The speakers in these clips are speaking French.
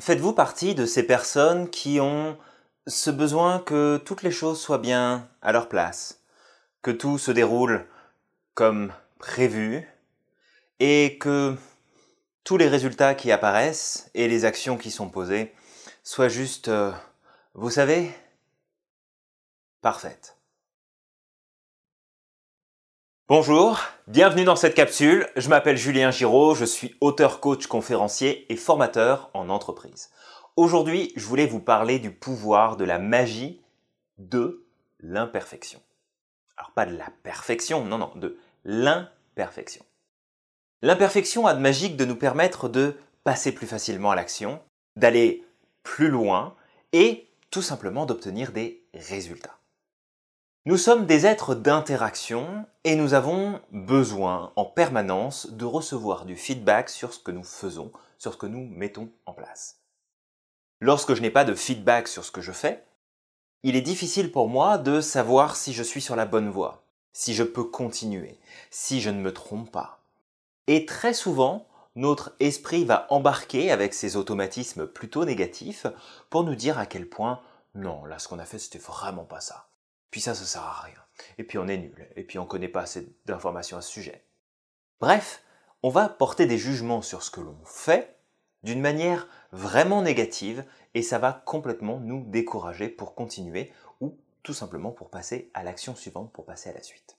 Faites-vous partie de ces personnes qui ont ce besoin que toutes les choses soient bien à leur place, que tout se déroule comme prévu et que tous les résultats qui apparaissent et les actions qui sont posées soient juste, euh, vous savez, parfaites. Bonjour, bienvenue dans cette capsule. Je m'appelle Julien Giraud, je suis auteur, coach, conférencier et formateur en entreprise. Aujourd'hui, je voulais vous parler du pouvoir de la magie de l'imperfection. Alors pas de la perfection, non, non, de l'imperfection. L'imperfection a de magique de nous permettre de passer plus facilement à l'action, d'aller plus loin et tout simplement d'obtenir des résultats. Nous sommes des êtres d'interaction et nous avons besoin en permanence de recevoir du feedback sur ce que nous faisons, sur ce que nous mettons en place. Lorsque je n'ai pas de feedback sur ce que je fais, il est difficile pour moi de savoir si je suis sur la bonne voie, si je peux continuer, si je ne me trompe pas. Et très souvent, notre esprit va embarquer avec ses automatismes plutôt négatifs pour nous dire à quel point non, là ce qu'on a fait c'était vraiment pas ça. Puis ça, ça sert à rien. Et puis on est nul. Et puis on ne connaît pas assez d'informations à ce sujet. Bref, on va porter des jugements sur ce que l'on fait d'une manière vraiment négative et ça va complètement nous décourager pour continuer ou tout simplement pour passer à l'action suivante, pour passer à la suite.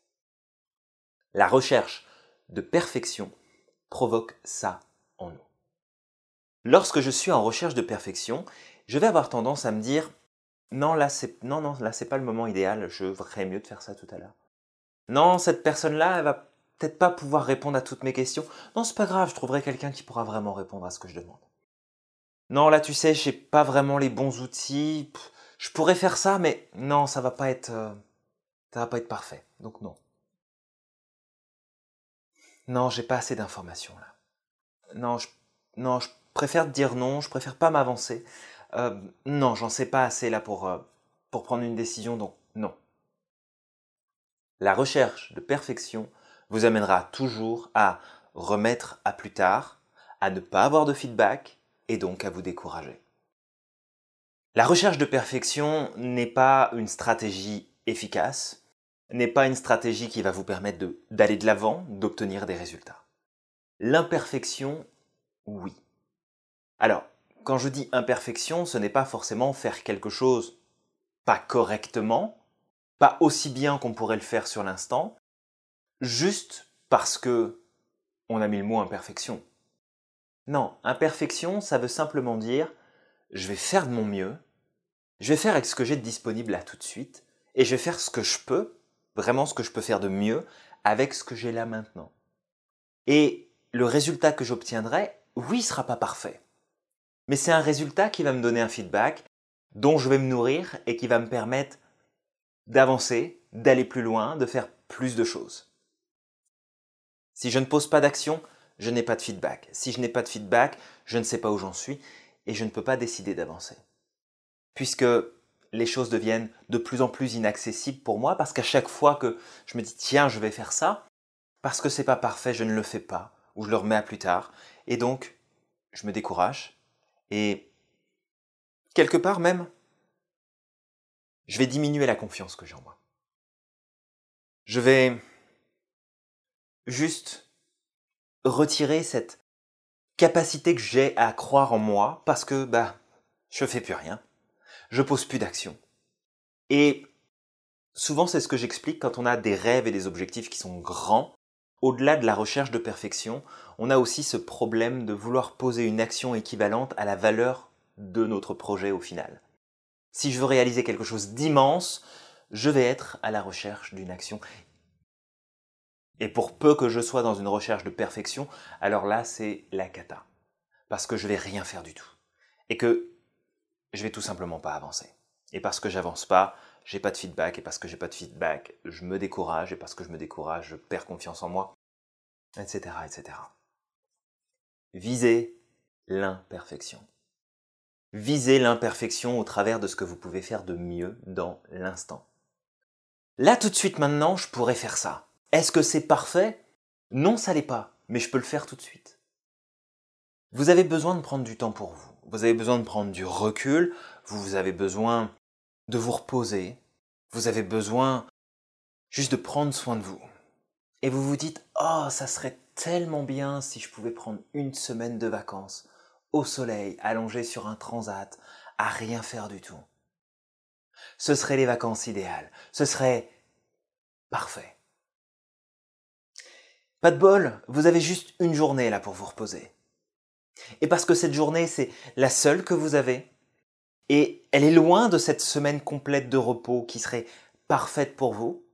La recherche de perfection provoque ça en nous. Lorsque je suis en recherche de perfection, je vais avoir tendance à me dire non, là, c'est non, non, pas le moment idéal. Je ferais mieux de faire ça tout à l'heure. Non, cette personne-là, elle va peut-être pas pouvoir répondre à toutes mes questions. Non, c'est pas grave, je trouverai quelqu'un qui pourra vraiment répondre à ce que je demande. Non, là, tu sais, j'ai pas vraiment les bons outils. je pourrais faire ça, mais non, ça va pas être, euh, ça va pas être parfait. Donc non. Non, j'ai pas assez d'informations là. Non, je, non, je préfère dire non. Je préfère pas m'avancer. Euh, non, j'en sais pas assez là pour, euh, pour prendre une décision, donc non. La recherche de perfection vous amènera toujours à remettre à plus tard, à ne pas avoir de feedback et donc à vous décourager. La recherche de perfection n'est pas une stratégie efficace, n'est pas une stratégie qui va vous permettre d'aller de l'avant, d'obtenir des résultats. L'imperfection, oui. Alors, quand je dis imperfection, ce n'est pas forcément faire quelque chose pas correctement, pas aussi bien qu'on pourrait le faire sur l'instant, juste parce que on a mis le mot imperfection. Non, imperfection, ça veut simplement dire je vais faire de mon mieux, je vais faire avec ce que j'ai de disponible là tout de suite, et je vais faire ce que je peux, vraiment ce que je peux faire de mieux, avec ce que j'ai là maintenant. Et le résultat que j'obtiendrai, oui, sera pas parfait mais c'est un résultat qui va me donner un feedback dont je vais me nourrir et qui va me permettre d'avancer, d'aller plus loin, de faire plus de choses. Si je ne pose pas d'action, je n'ai pas de feedback. Si je n'ai pas de feedback, je ne sais pas où j'en suis et je ne peux pas décider d'avancer. Puisque les choses deviennent de plus en plus inaccessibles pour moi parce qu'à chaque fois que je me dis tiens, je vais faire ça, parce que c'est pas parfait, je ne le fais pas ou je le remets à plus tard et donc je me décourage et quelque part même, je vais diminuer la confiance que j'ai en moi. Je vais juste retirer cette capacité que j'ai à croire en moi parce que bah je fais plus rien. Je pose plus d'action. Et souvent c'est ce que j'explique quand on a des rêves et des objectifs qui sont grands au-delà de la recherche de perfection, on a aussi ce problème de vouloir poser une action équivalente à la valeur de notre projet au final. Si je veux réaliser quelque chose d'immense, je vais être à la recherche d'une action. Et pour peu que je sois dans une recherche de perfection, alors là, c'est la cata. Parce que je vais rien faire du tout. Et que je vais tout simplement pas avancer. Et parce que j'avance pas, j'ai pas de feedback, et parce que j'ai pas de feedback, je me décourage, et parce que je me décourage, je perds confiance en moi, etc., etc. Visez l'imperfection. Visez l'imperfection au travers de ce que vous pouvez faire de mieux dans l'instant. Là, tout de suite maintenant, je pourrais faire ça. Est-ce que c'est parfait? Non, ça l'est pas, mais je peux le faire tout de suite. Vous avez besoin de prendre du temps pour vous. vous avez besoin de prendre du recul, vous avez besoin de vous reposer, vous avez besoin juste de prendre soin de vous. Et vous vous dites, oh, ça serait tellement bien si je pouvais prendre une semaine de vacances, au soleil, allongé sur un transat, à rien faire du tout. Ce seraient les vacances idéales, ce serait parfait. Pas de bol, vous avez juste une journée là pour vous reposer. Et parce que cette journée, c'est la seule que vous avez, et elle est loin de cette semaine complète de repos qui serait parfaite pour vous,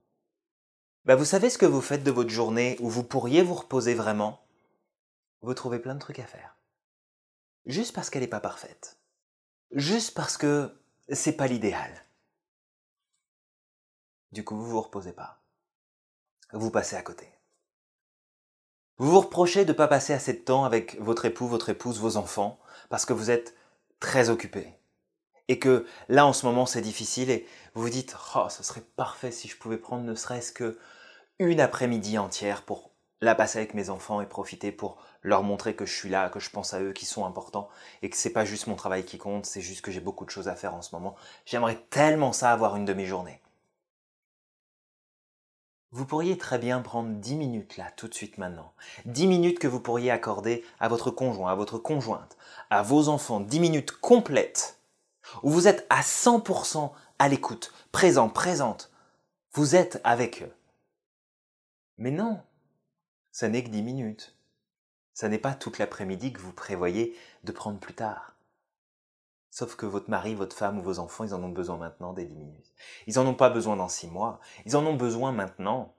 bah vous savez ce que vous faites de votre journée où vous pourriez vous reposer vraiment? Vous trouvez plein de trucs à faire. Juste parce qu'elle n'est pas parfaite. Juste parce que c'est pas l'idéal. Du coup, vous vous reposez pas. Vous passez à côté. Vous vous reprochez de ne pas passer assez de temps avec votre époux, votre épouse, vos enfants, parce que vous êtes très occupé. Et que là, en ce moment, c'est difficile et vous vous dites, oh, ce serait parfait si je pouvais prendre ne serait-ce que une après-midi entière pour la passer avec mes enfants et profiter pour leur montrer que je suis là, que je pense à eux, qu'ils sont importants et que c'est pas juste mon travail qui compte, c'est juste que j'ai beaucoup de choses à faire en ce moment. J'aimerais tellement ça avoir une demi-journée. Vous pourriez très bien prendre 10 minutes là, tout de suite maintenant. 10 minutes que vous pourriez accorder à votre conjoint, à votre conjointe, à vos enfants. 10 minutes complètes où vous êtes à 100% à l'écoute, présent, présente. Vous êtes avec eux. Mais non, ça n'est que 10 minutes. Ça n'est pas toute l'après-midi que vous prévoyez de prendre plus tard. Sauf que votre mari, votre femme ou vos enfants, ils en ont besoin maintenant des 10 minutes. Ils n'en ont pas besoin dans 6 mois, ils en ont besoin maintenant.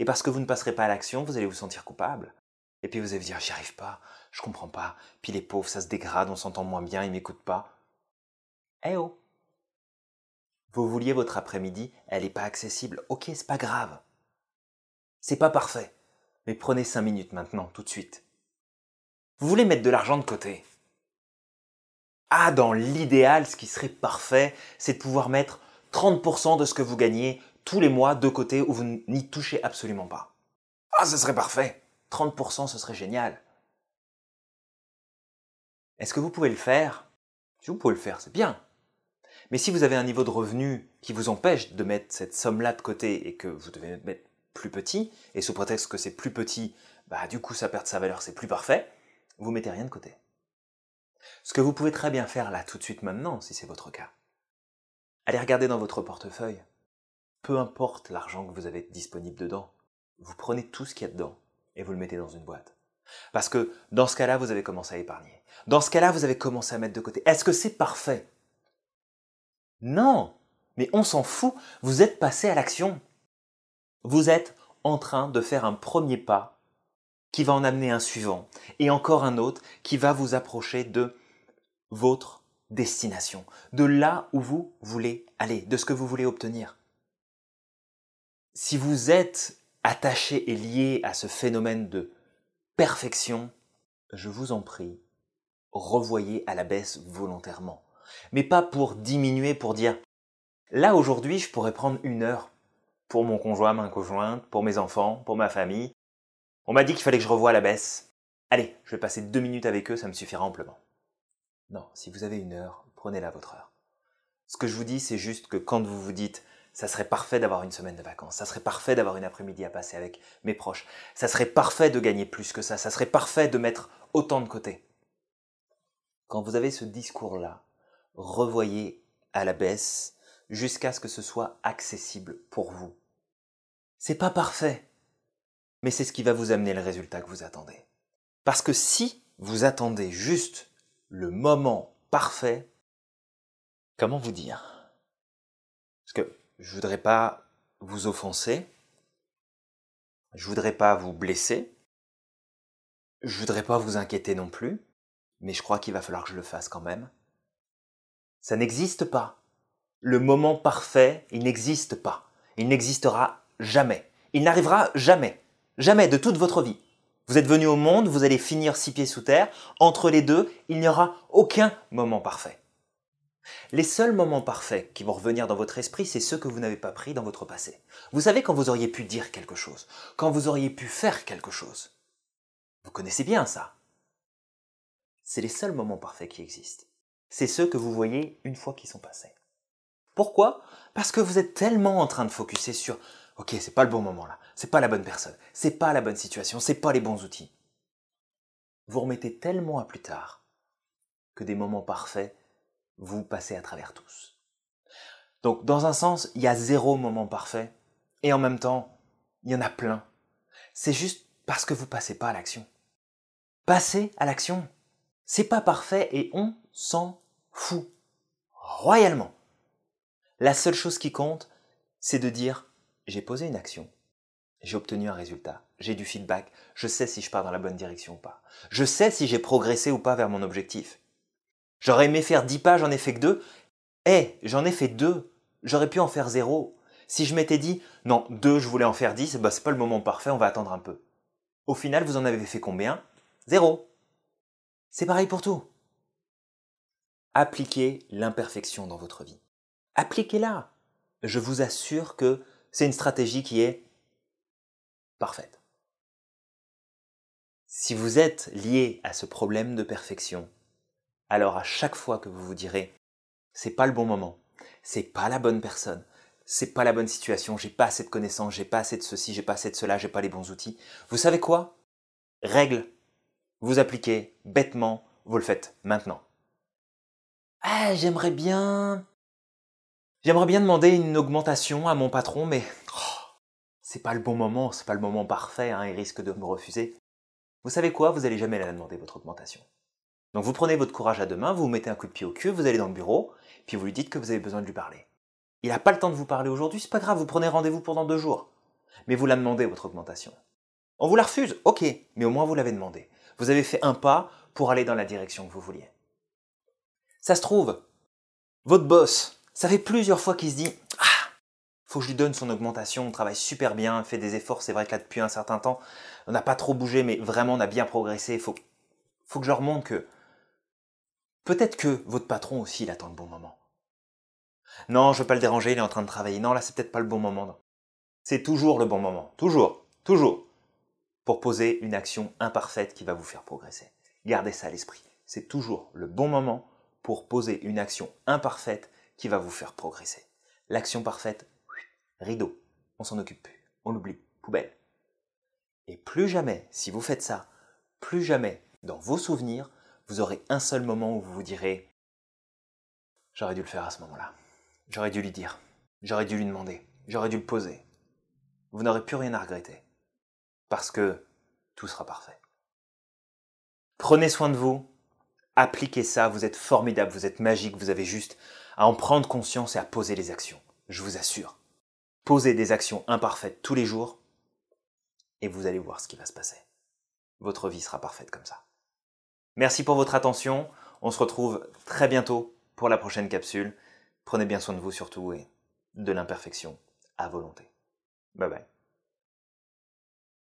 Et parce que vous ne passerez pas à l'action, vous allez vous sentir coupable. Et puis vous allez vous dire, j'y arrive pas, je comprends pas, puis les pauvres, ça se dégrade, on s'entend moins bien, ils m'écoutent pas. Eh oh Vous vouliez votre après-midi, elle n'est pas accessible. Ok, c'est pas grave. C'est pas parfait. Mais prenez 5 minutes maintenant, tout de suite. Vous voulez mettre de l'argent de côté. Ah, dans l'idéal, ce qui serait parfait, c'est de pouvoir mettre 30% de ce que vous gagnez tous les mois de côté où vous n'y touchez absolument pas. Ah, ce serait parfait. 30%, ce serait génial. Est-ce que vous pouvez le faire? Si vous pouvez le faire, c'est bien. Mais si vous avez un niveau de revenu qui vous empêche de mettre cette somme-là de côté et que vous devez mettre plus petit, et sous prétexte que c'est plus petit, bah du coup ça perd sa valeur, c'est plus parfait, vous mettez rien de côté. Ce que vous pouvez très bien faire là tout de suite maintenant, si c'est votre cas, allez regarder dans votre portefeuille. Peu importe l'argent que vous avez disponible dedans, vous prenez tout ce qu'il y a dedans et vous le mettez dans une boîte. Parce que dans ce cas-là, vous avez commencé à épargner. Dans ce cas-là, vous avez commencé à mettre de côté. Est-ce que c'est parfait? Non Mais on s'en fout, vous êtes passé à l'action. Vous êtes en train de faire un premier pas qui va en amener un suivant, et encore un autre qui va vous approcher de votre destination, de là où vous voulez aller, de ce que vous voulez obtenir. Si vous êtes attaché et lié à ce phénomène de perfection, je vous en prie, revoyez à la baisse volontairement. Mais pas pour diminuer, pour dire, là aujourd'hui je pourrais prendre une heure pour mon conjoint, ma conjointe, pour mes enfants, pour ma famille, on m'a dit qu'il fallait que je revoie la baisse. Allez, je vais passer deux minutes avec eux, ça me suffira amplement. Non, si vous avez une heure, prenez-la votre heure. Ce que je vous dis, c'est juste que quand vous vous dites ça serait parfait d'avoir une semaine de vacances, ça serait parfait d'avoir une après-midi à passer avec mes proches, ça serait parfait de gagner plus que ça, ça serait parfait de mettre autant de côté. Quand vous avez ce discours-là, revoyez à la baisse jusqu'à ce que ce soit accessible pour vous. C'est pas parfait, mais c'est ce qui va vous amener le résultat que vous attendez. Parce que si vous attendez juste le moment parfait, comment vous dire? Parce que je voudrais pas vous offenser, je voudrais pas vous blesser, je voudrais pas vous inquiéter non plus, mais je crois qu'il va falloir que je le fasse quand même. Ça n'existe pas. Le moment parfait, il n'existe pas. Il n'existera jamais. Il n'arrivera jamais. Jamais de toute votre vie. Vous êtes venu au monde, vous allez finir six pieds sous terre. Entre les deux, il n'y aura aucun moment parfait. Les seuls moments parfaits qui vont revenir dans votre esprit, c'est ceux que vous n'avez pas pris dans votre passé. Vous savez quand vous auriez pu dire quelque chose, quand vous auriez pu faire quelque chose. Vous connaissez bien ça. c'est les seuls moments parfaits qui existent. C'est ceux que vous voyez une fois qu'ils sont passés. Pourquoi? Parce que vous êtes tellement en train de focuser sur OK, c'est pas le bon moment là, c'est pas la bonne personne, c'est pas la bonne situation, c'est pas les bons outils. Vous remettez tellement à plus tard que des moments parfaits, vous passez à travers tous. Donc, dans un sens, il y a zéro moment parfait, et en même temps, il y en a plein. C'est juste parce que vous passez pas à l'action. Passez à l'action. C'est pas parfait et on s'en fout. Royalement. La seule chose qui compte, c'est de dire j'ai posé une action, j'ai obtenu un résultat, j'ai du feedback, je sais si je pars dans la bonne direction ou pas. Je sais si j'ai progressé ou pas vers mon objectif. J'aurais aimé faire 10 pages, j'en ai fait que 2. Eh, j'en ai fait 2. J'aurais pu en faire 0. Si je m'étais dit, non, 2, je voulais en faire 10, bah, c'est pas le moment parfait, on va attendre un peu. Au final, vous en avez fait combien? 0. C'est pareil pour tout. Appliquez l'imperfection dans votre vie. Appliquez-la. Je vous assure que c'est une stratégie qui est parfaite. Si vous êtes lié à ce problème de perfection, alors à chaque fois que vous vous direz c'est pas le bon moment, c'est pas la bonne personne, c'est pas la bonne situation, j'ai pas assez de connaissances, j'ai pas assez de ceci, j'ai pas assez de cela, j'ai pas les bons outils. Vous savez quoi? Règle. Vous appliquez bêtement, vous le faites maintenant. Ah, j'aimerais bien. J'aimerais bien demander une augmentation à mon patron, mais oh, c'est pas le bon moment, c'est pas le moment parfait, hein, il risque de me refuser. Vous savez quoi? Vous allez jamais la demander votre augmentation. Donc vous prenez votre courage à deux mains, vous vous mettez un coup de pied au cul, vous allez dans le bureau, puis vous lui dites que vous avez besoin de lui parler. Il n'a pas le temps de vous parler aujourd'hui, c'est pas grave, vous prenez rendez-vous pendant deux jours. Mais vous la demandez, votre augmentation. On vous la refuse, ok, mais au moins vous l'avez demandé. Vous avez fait un pas pour aller dans la direction que vous vouliez. Ça se trouve, votre boss, ça fait plusieurs fois qu'il se dit Ah, faut que je lui donne son augmentation, on travaille super bien, fait des efforts, c'est vrai que là depuis un certain temps, on n'a pas trop bougé, mais vraiment on a bien progressé, faut, faut que je leur montre que Peut-être que votre patron aussi, il attend le bon moment. Non, je veux pas le déranger, il est en train de travailler. Non, là, c'est peut-être pas le bon moment. C'est toujours le bon moment. Toujours. Toujours. Pour poser une action imparfaite qui va vous faire progresser. Gardez ça à l'esprit. C'est toujours le bon moment pour poser une action imparfaite qui va vous faire progresser. L'action parfaite, rideau. On s'en occupe plus. On l'oublie. Poubelle. Et plus jamais, si vous faites ça, plus jamais, dans vos souvenirs, vous aurez un seul moment où vous vous direz J'aurais dû le faire à ce moment-là. J'aurais dû lui dire. J'aurais dû lui demander. J'aurais dû le poser. Vous n'aurez plus rien à regretter. Parce que tout sera parfait. Prenez soin de vous. Appliquez ça. Vous êtes formidable. Vous êtes magique. Vous avez juste à en prendre conscience et à poser les actions. Je vous assure. Posez des actions imparfaites tous les jours et vous allez voir ce qui va se passer. Votre vie sera parfaite comme ça. Merci pour votre attention. On se retrouve très bientôt pour la prochaine capsule. Prenez bien soin de vous surtout et de l'imperfection à volonté. Bye bye.